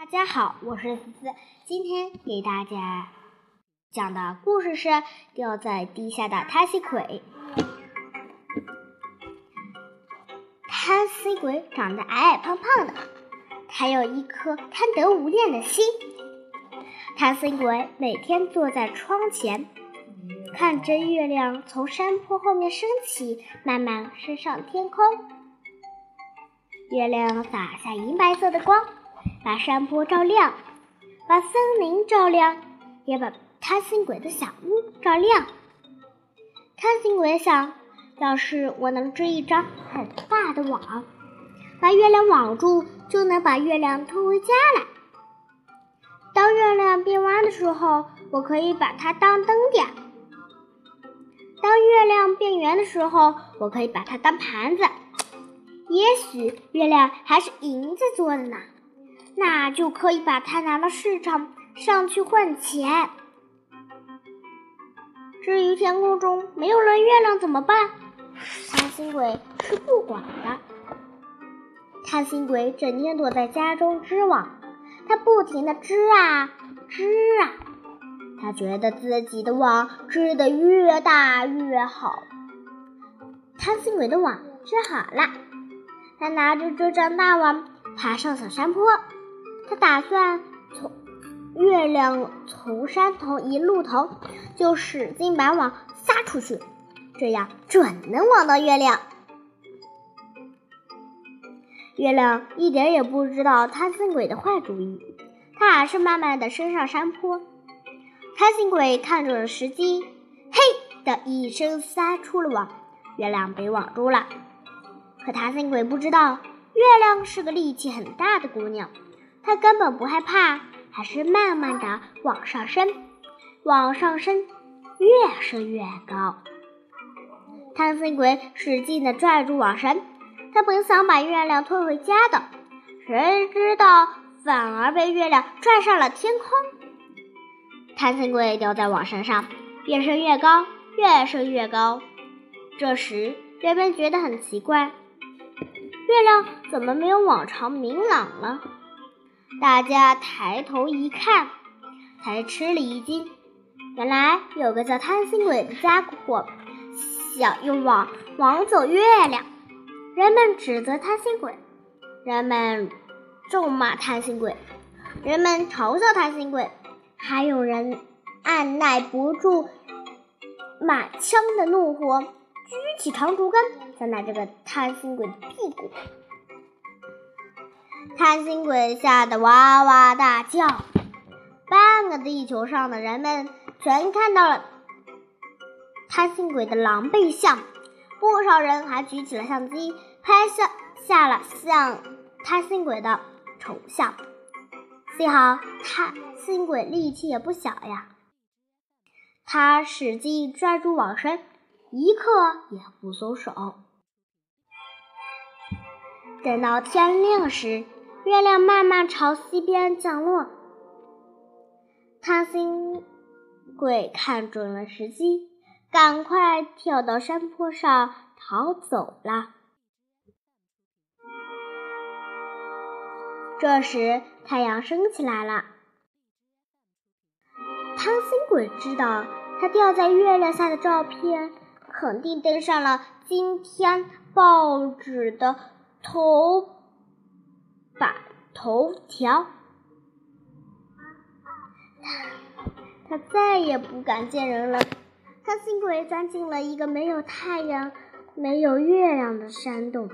大家好，我是思思，今天给大家讲的故事是《掉在地下的贪心鬼》。贪心鬼长得矮矮胖胖的，他有一颗贪得无厌的心。贪心鬼每天坐在窗前，看着月亮从山坡后面升起，慢慢升上天空。月亮洒下银白色的光。把山坡照亮，把森林照亮，也把贪心鬼的小屋照亮。贪心鬼想，要是我能织一张很大的网，把月亮网住，就能把月亮拖回家来。当月亮变弯的时候，我可以把它当灯点；当月亮变圆的时候，我可以把它当盘子。也许月亮还是银子做的呢。那就可以把它拿到市场上去换钱。至于天空中没有了月亮怎么办？贪心鬼是不管的。贪心鬼整天躲在家中织网，他不停的织啊织啊，他觉得自己的网织得越大越好。贪心鬼的网织好了，他拿着这张大网爬上小山坡。他打算从月亮从山头一露头，就使劲把网撒出去，这样准能网到月亮。月亮一点也不知道贪心鬼的坏主意，他还是慢慢的升上山坡。贪心鬼看准了时机，嘿的一声撒出了网，月亮被网住了。可贪心鬼不知道，月亮是个力气很大的姑娘。他根本不害怕，还是慢慢的往上升，往上升，越升越高。贪心鬼使劲的拽住网绳，他本想把月亮拖回家的，谁知道反而被月亮拽上了天空。贪心鬼掉在网绳上，越升越高，越升越高。这时人们觉得很奇怪，月亮怎么没有往常明朗了？大家抬头一看，才吃了一惊。原来有个叫贪心鬼的家伙想用网网走月亮。人们指责贪心鬼，人们咒骂贪心鬼，人们嘲笑贪心鬼，还有人按耐不住满腔的怒火，举起长竹竿想打这个贪心鬼的屁股。贪心鬼吓得哇哇大叫，半个地球上的人们全看到了贪心鬼的狼狈相，不少人还举起了相机拍下下了像贪心鬼的丑相。幸好贪心鬼力气也不小呀，他使劲拽住网绳，一刻也不松手。等到天亮时，月亮慢慢朝西边降落。贪心鬼看准了时机，赶快跳到山坡上逃走了。这时，太阳升起来了。贪心鬼知道，他掉在月亮下的照片肯定登上了今天报纸的。头把头条，他再也不敢见人了。他幸亏钻进了一个没有太阳、没有月亮的山洞。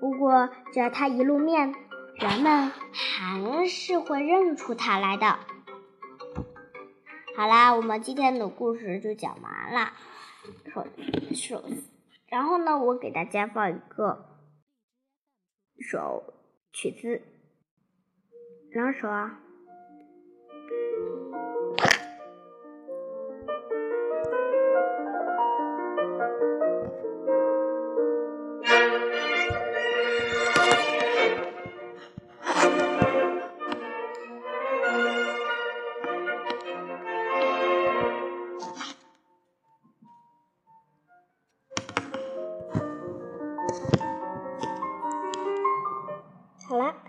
不过，只要他一露面，人们还是会认出他来的。好啦，我们今天的故事就讲完了。首首，然后呢，我给大家放一个。首曲子，哪首啊？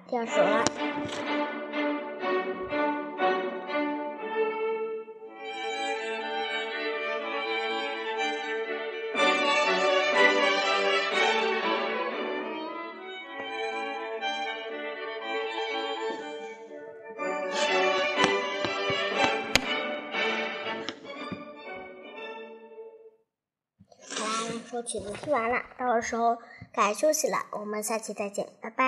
掉手了。好啦，两首曲子听完了，到时候该休息了。我们下期再见，拜拜。